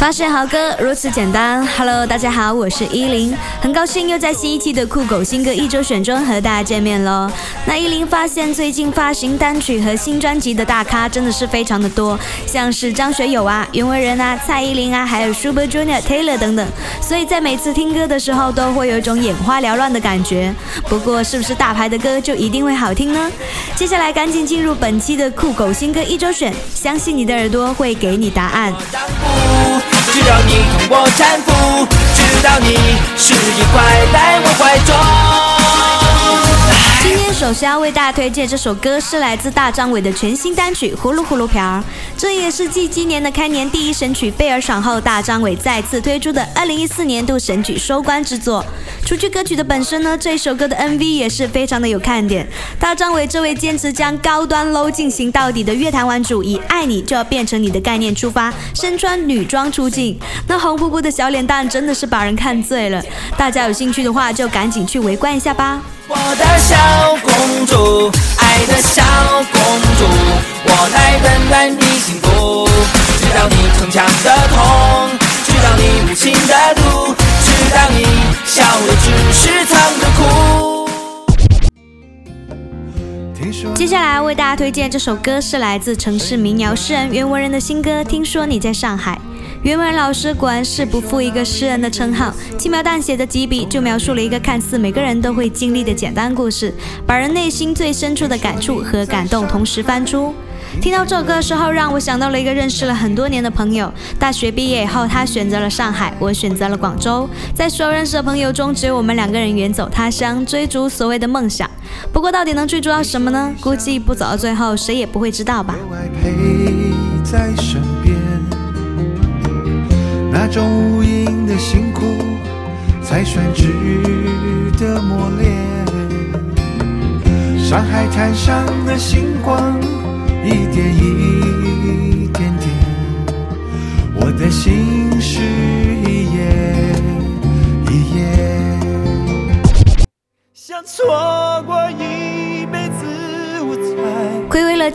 发现好歌如此简单。Hello，大家好，我是依林，很高兴又在新一期的酷狗新歌一周选中和大家见面喽。那依林发现最近发行单曲和新专辑的大咖真的是非常的多，像是张学友啊、袁惟仁啊、蔡依林啊，还有 Super Junior、Taylor 等等，所以在每次听歌的时候都会有一种眼花缭乱的感觉。不过是不是大牌的歌就一定会好听呢？接下来赶紧进入本期的酷狗新歌一周选，相信你的耳朵会给你答案。只要你同我搀扶，直到你失意快来我怀中。首先要为大家推荐这首歌，是来自大张伟的全新单曲《呼噜呼噜瓢儿》，这也是继今年的开年第一神曲《贝尔爽》后，大张伟再次推出的2014年度神曲收官之作。除去歌曲的本身呢，这首歌的 MV 也是非常的有看点。大张伟这位坚持将高端 low 进行到底的乐坛玩主，以爱你就要变成你的概念出发，身穿女装出镜，那红扑扑的小脸蛋真的是把人看醉了。大家有兴趣的话，就赶紧去围观一下吧。我的小公主，爱的小公主，我来温暖你幸福，知道你逞强的痛，知道你无情的毒，知道你笑的只是藏着哭。接下来为大家推荐这首歌，是来自城市民谣诗人袁惟仁的新歌《听说你在上海》。袁文老师果然是不负一个诗人的称号，轻描淡写的几笔就描述了一个看似每个人都会经历的简单故事，把人内心最深处的感触和感动同时翻出。听到这首歌的时候，让我想到了一个认识了很多年的朋友。大学毕业以后，他选择了上海，我选择了广州。在所有认识的朋友中，只有我们两个人远走他乡，追逐所谓的梦想。不过，到底能追逐到什么呢？估计不走到最后，谁也不会知道吧。那种无垠的辛苦，才算值得磨练。上海滩上的星光，一点一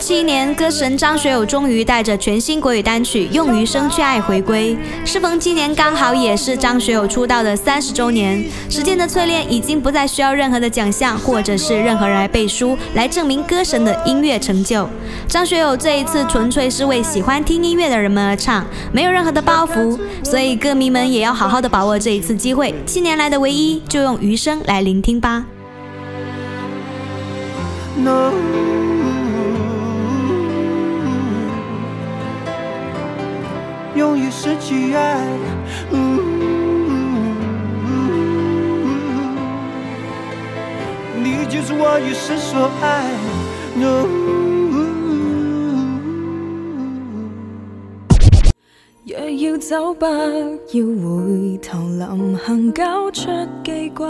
七年，歌神张学友终于带着全新国语单曲《用余生去爱》回归。适逢今年刚好也是张学友出道的三十周年，时间的淬炼已经不再需要任何的奖项或者是任何人来背书来证明歌神的音乐成就。张学友这一次纯粹是为喜欢听音乐的人们而唱，没有任何的包袱，所以歌迷们也要好好的把握这一次机会。七年来的唯一，就用余生来聆听吧。用于失去爱，你就是我一生所爱。若要走，不要回头，临行交出记挂。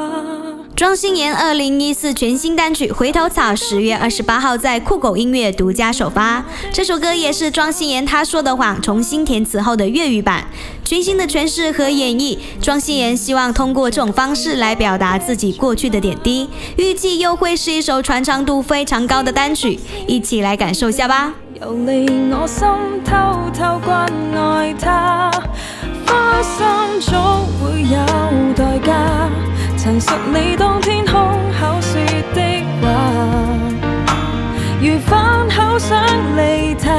庄心妍二零一四全新单曲《回头草》十月二十八号在酷狗音乐独家首发。这首歌也是庄心妍她说的谎重新填词后的粤语版，全新的诠释和演绎。庄心妍希望通过这种方式来表达自己过去的点滴，预计又会是一首传唱度非常高的单曲，一起来感受下吧。游离我心偷偷关爱他，花心总会有代价。陈述你当天空口说的话，如反口想离题，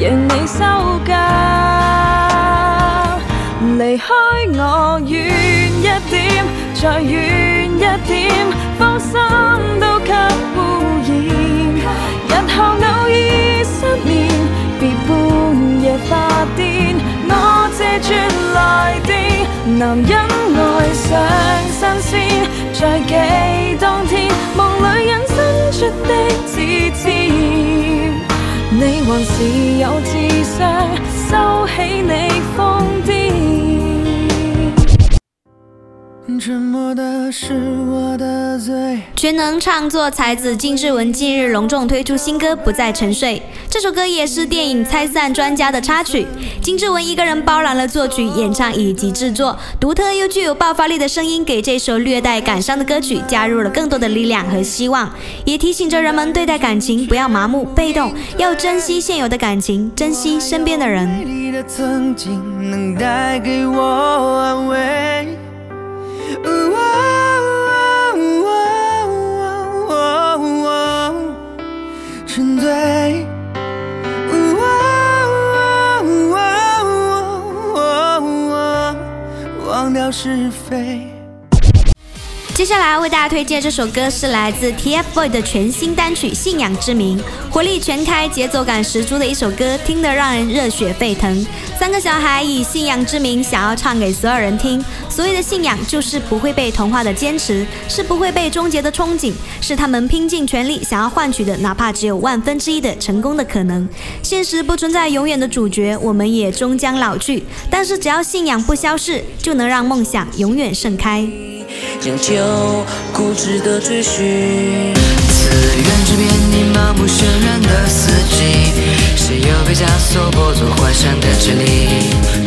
让你收假。离开我远一点，再远一点，芳心都给污染。日后偶尔失眠，别半夜发癫，我借住来电，男人爱。上新鲜，在记当天梦里引申出的字字，你还是有智商收起你沉默的是我的罪。全能唱作才子金志文近日隆重推出新歌《不再沉睡》，这首歌也是电影《拆散专家》的插曲。金志文一个人包揽了作曲、演唱以及制作，独特又具有爆发力的声音，给这首略带感伤的歌曲加入了更多的力量和希望，也提醒着人们对待感情不要麻木被动，要珍惜现有的感情，珍惜身边的人。你的曾经能带给我安慰。沉醉，忘掉是非。接下来为大家推荐这首歌是来自 TFBOYS 的全新单曲《信仰之名》，活力全开、节奏感十足的一首歌，听得让人热血沸腾。三个小孩以信仰之名想要唱给所有人听，所谓的信仰就是不会被同化的坚持，是不会被终结的憧憬，是他们拼尽全力想要换取的，哪怕只有万分之一的成功的可能。现实不存在永远的主角，我们也终将老去，但是只要信仰不消逝，就能让梦想永远盛开。固执的追寻，自愿之边，你盲目渲染的四季，谁又被枷锁剥夺幻想的权利？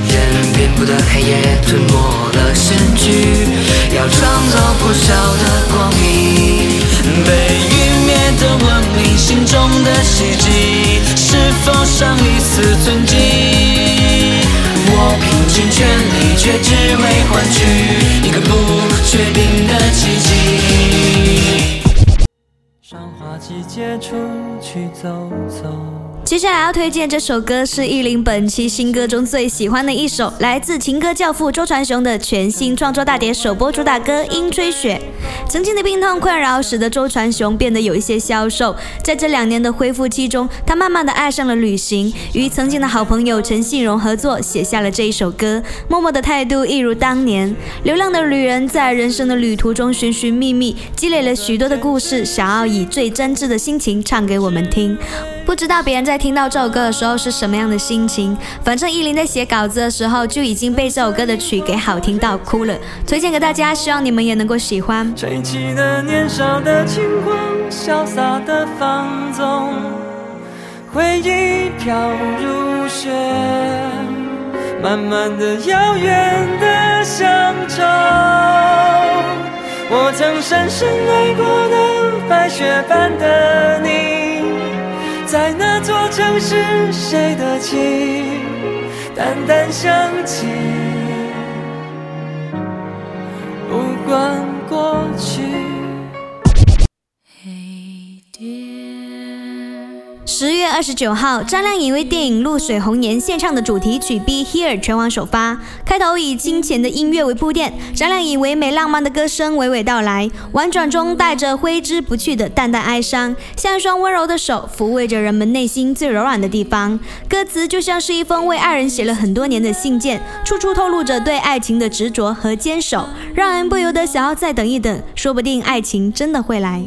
任遍布的黑夜吞没了身躯，要创造破晓的光明。被湮灭的文明，心中的希冀，是否尚一丝存迹？拼尽全力，却只为换取一个不确定的奇迹。赏花季节出去走走。接下来要推荐这首歌是依林本期新歌中最喜欢的一首，来自情歌教父周传雄的全新创作大碟首播主打歌《樱吹雪》。曾经的病痛困扰使得周传雄变得有一些消瘦，在这两年的恢复期中，他慢慢的爱上了旅行，与曾经的好朋友陈信荣合作写下了这一首歌。默默的态度一如当年，流浪的旅人在人生的旅途中寻寻觅觅，积累了许多的故事，想要以最真挚的心情唱给我们听。不知道别人在听到这首歌的时候是什么样的心情，反正依林在写稿子的时候就已经被这首歌的曲给好听到哭了。推荐给大家，希望你们也能够喜欢。吹起的年少的轻狂，潇洒的放纵，回忆飘如雪，慢慢的遥远的乡愁。我曾深深爱过的白雪般的你。在那座城市，谁的情淡淡想起？不管过去。十月二十九号，张靓颖为电影《露水红颜》献唱的主题曲《Be Here》全网首发。开头以清浅的音乐为铺垫，张靓颖唯美浪漫的歌声娓娓道来，婉转中带着挥之不去的淡淡哀伤，像一双温柔的手抚慰着人们内心最柔软的地方。歌词就像是一封为爱人写了很多年的信件，处处透露着对爱情的执着和坚守，让人不由得想要再等一等，说不定爱情真的会来。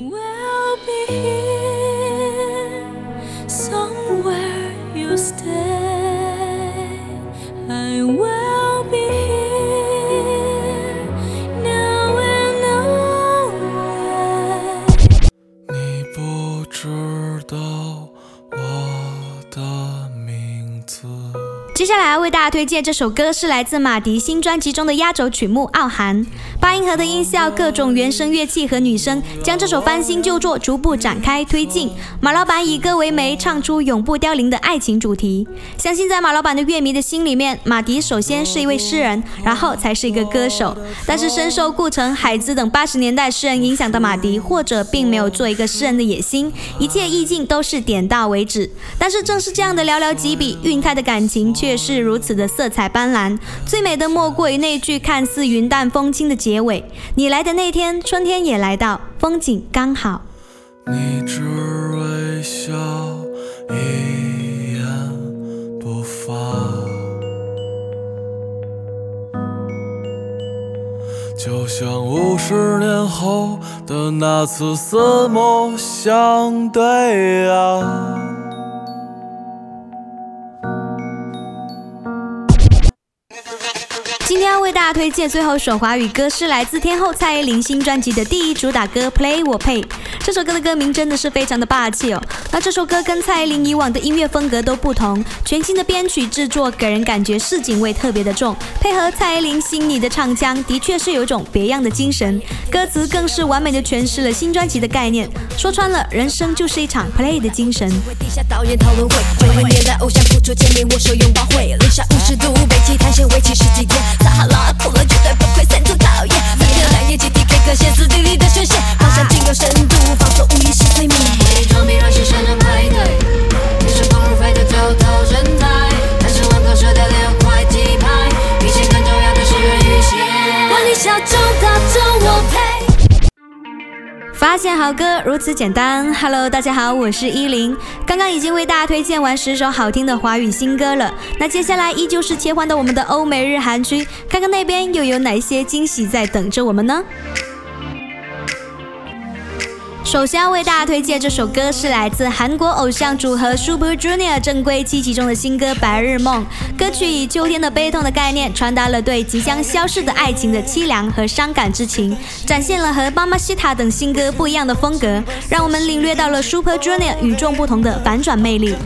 为大家推荐这首歌，是来自马迪新专辑中的压轴曲目《傲寒》。八音盒的音效、各种原声乐器和女声，将这首翻新旧作逐步展开推进。马老板以歌为媒，唱出永不凋零的爱情主题。相信在马老板的乐迷的心里面，马迪首先是一位诗人，然后才是一个歌手。但是深受顾城、海子等八十年代诗人影响的马迪，或者并没有做一个诗人的野心，一切意境都是点到为止。但是正是这样的寥寥几笔，晕开的感情却是如如此的色彩斑斓。最美的莫过于那句看似云淡风轻的。结尾，你来的那天，春天也来到，风景刚好。你只微笑，一言不发，就像五十年后的那次四目相对啊。大推荐最后首华语歌，是来自天后蔡依林新专辑的第一主打歌《Play 我配》。这首歌的歌名真的是非常的霸气哦。那这首歌跟蔡依林以往的音乐风格都不同，全新的编曲制作给人感觉市井味特别的重，配合蔡依林细腻的唱腔，的确是有一种别样的精神。歌词更是完美的诠释了新专辑的概念，说穿了，人生就是一场 Play 的精神。撒哈拉哭了绝对不会，三天两夜集体 K 歌，歇斯底里的宣泄，放上精有深度，放松无意识催眠。伪装逼让新生人排队，天生光如飞的头头身材，单身万口舌的六块鸡排，比钱更重要的是人与线。管你小众大众，我配。发现好歌如此简单。Hello，大家好，我是依林。刚刚已经为大家推荐完十首好听的华语新歌了，那接下来依旧是切换到我们的欧美日韩区，看看那边又有哪些惊喜在等着我们呢？首先要为大家推荐这首歌，是来自韩国偶像组合 Super Junior 正规七期中的新歌《白日梦》。歌曲以秋天的悲痛的概念，传达了对即将消逝的爱情的凄凉和伤感之情，展现了和《妈妈西塔》等新歌不一样的风格，让我们领略到了 Super Junior 与众不同的反转魅力。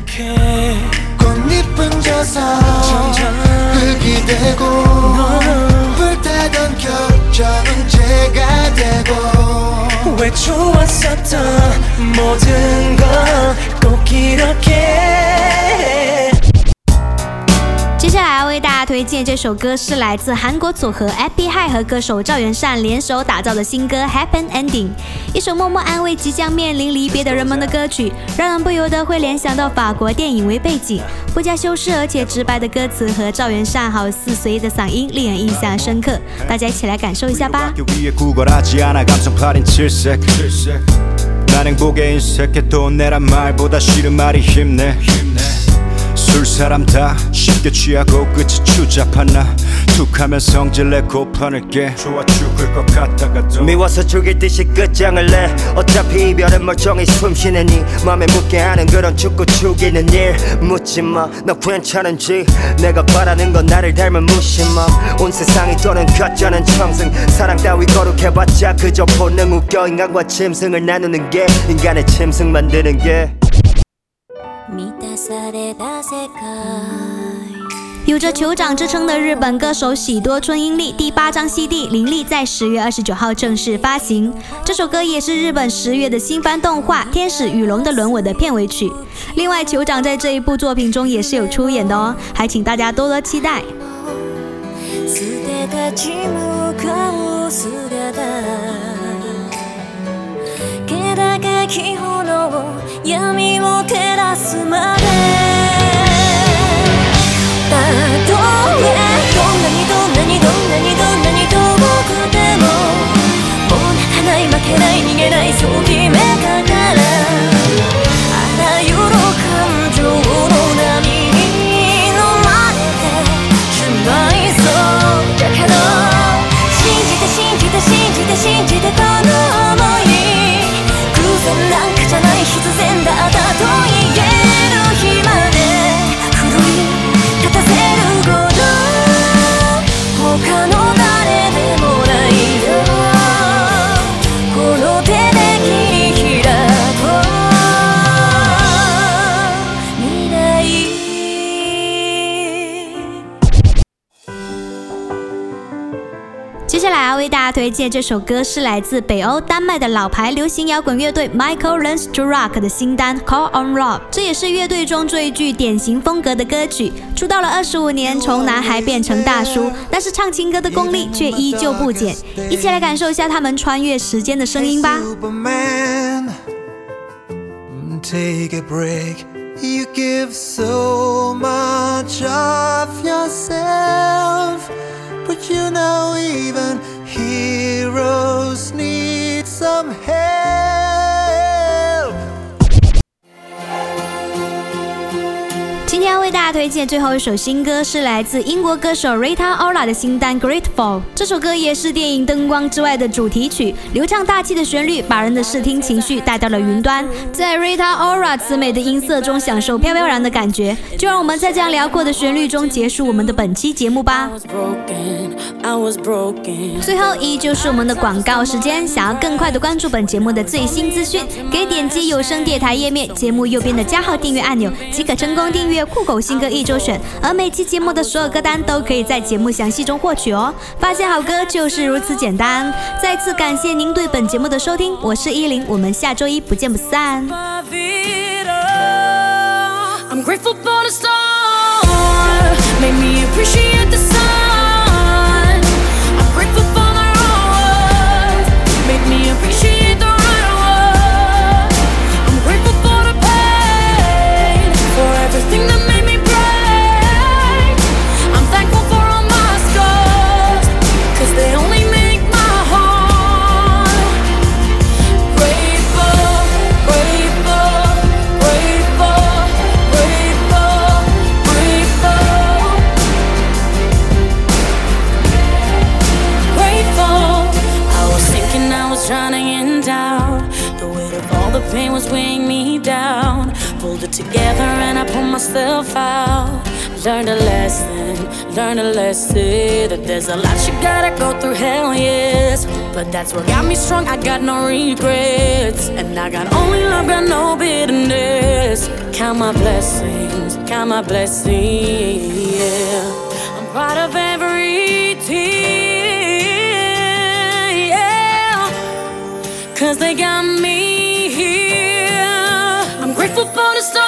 하던 결정은 제가 되고 왜 좋았었던 모든 건 꼭 이렇게 해. 下来要为大家推荐这首歌，是来自韩国组合 Happy High 和歌手赵元善联手打造的新歌《Happy Ending》，一首默默安慰即将面临离别的人们的歌曲，让人不由得会联想到法国电影为背景，不加修饰而且直白的歌词和赵元善好似随意的嗓音，令人印象深刻。大家一起来感受一下吧。 난 행복에 인색해도 내란 말보다 싫은 말이 힘내 둘 사람 다 쉽게 취하고 끝이 추잡하나? 툭하면 성질내 고판을 깨. 좋아 죽을 것 같다가도. 미워서 죽일 듯이 끝장을 내. 어차피 이별은 멀쩡히 숨쉬는 이 맘에 묻게 하는 그런 죽고 죽이는 일. 묻지마 너 괜찮은지. 내가 바라는 건 나를 닮은 무심함. 온 세상이 또는 가짜는 청승. 사랑 따위 거룩해봤자 그저 본능 웃겨. 인간과 짐승을 나누는 게 인간의 짐승 만드는 게. 有着酋长之称的日本歌手喜多春英利第八张 CD《林力》在十月二十九号正式发行。这首歌也是日本十月的新番动画《天使与龙的轮吻》的片尾曲。另外，酋长在这一部作品中也是有出演的哦，还请大家多多期待。捨て立ち向かう姿気高き炎闇を照らすまでたとえどんなにどんなにどんなにどんなに遠くてももう泣かない負けない逃げないそう決めから大推荐这首歌，是来自北欧丹麦的老牌流行摇滚乐队 Michael Learns to Rock 的新单《Call on Rob》，这也是乐队中最具典型风格的歌曲。出道了二十五年，从男孩变成大叔，但是唱情歌的功力却依旧不减。一起来感受一下他们穿越时间的声音吧。Take a break. You give so much of yourself, but you know even heroes need some help. 推推荐最后一首新歌是来自英国歌手 Rita Ora 的新单《Grateful》。这首歌也是电影《灯光之外》的主题曲，流畅大气的旋律把人的视听情绪带到了云端，在 Rita Ora 慈美的音色中享受飘飘然的感觉。就让我们在这样辽阔的旋律中结束我们的本期节目吧。最后依旧是我们的广告时间，想要更快的关注本节目的最新资讯，可以点击有声电台页面节目右边的加号订阅按钮，即可成功订阅酷狗新歌一周选。而每期节目的所有歌单都可以在节目详细中获取哦。发现好歌就是如此简单。再次感谢您对本节目的收听，我是依林，我们下周一不见不散。Out. Learned a lesson, learned a lesson that there's a lot you gotta go through. Hell yes, but that's what got me strong. I got no regrets, and I got only love, got no bitterness. Count my blessings, count my blessings. Yeah, I'm proud of every tear. Yeah. Cause they got me here. I'm grateful for the stars.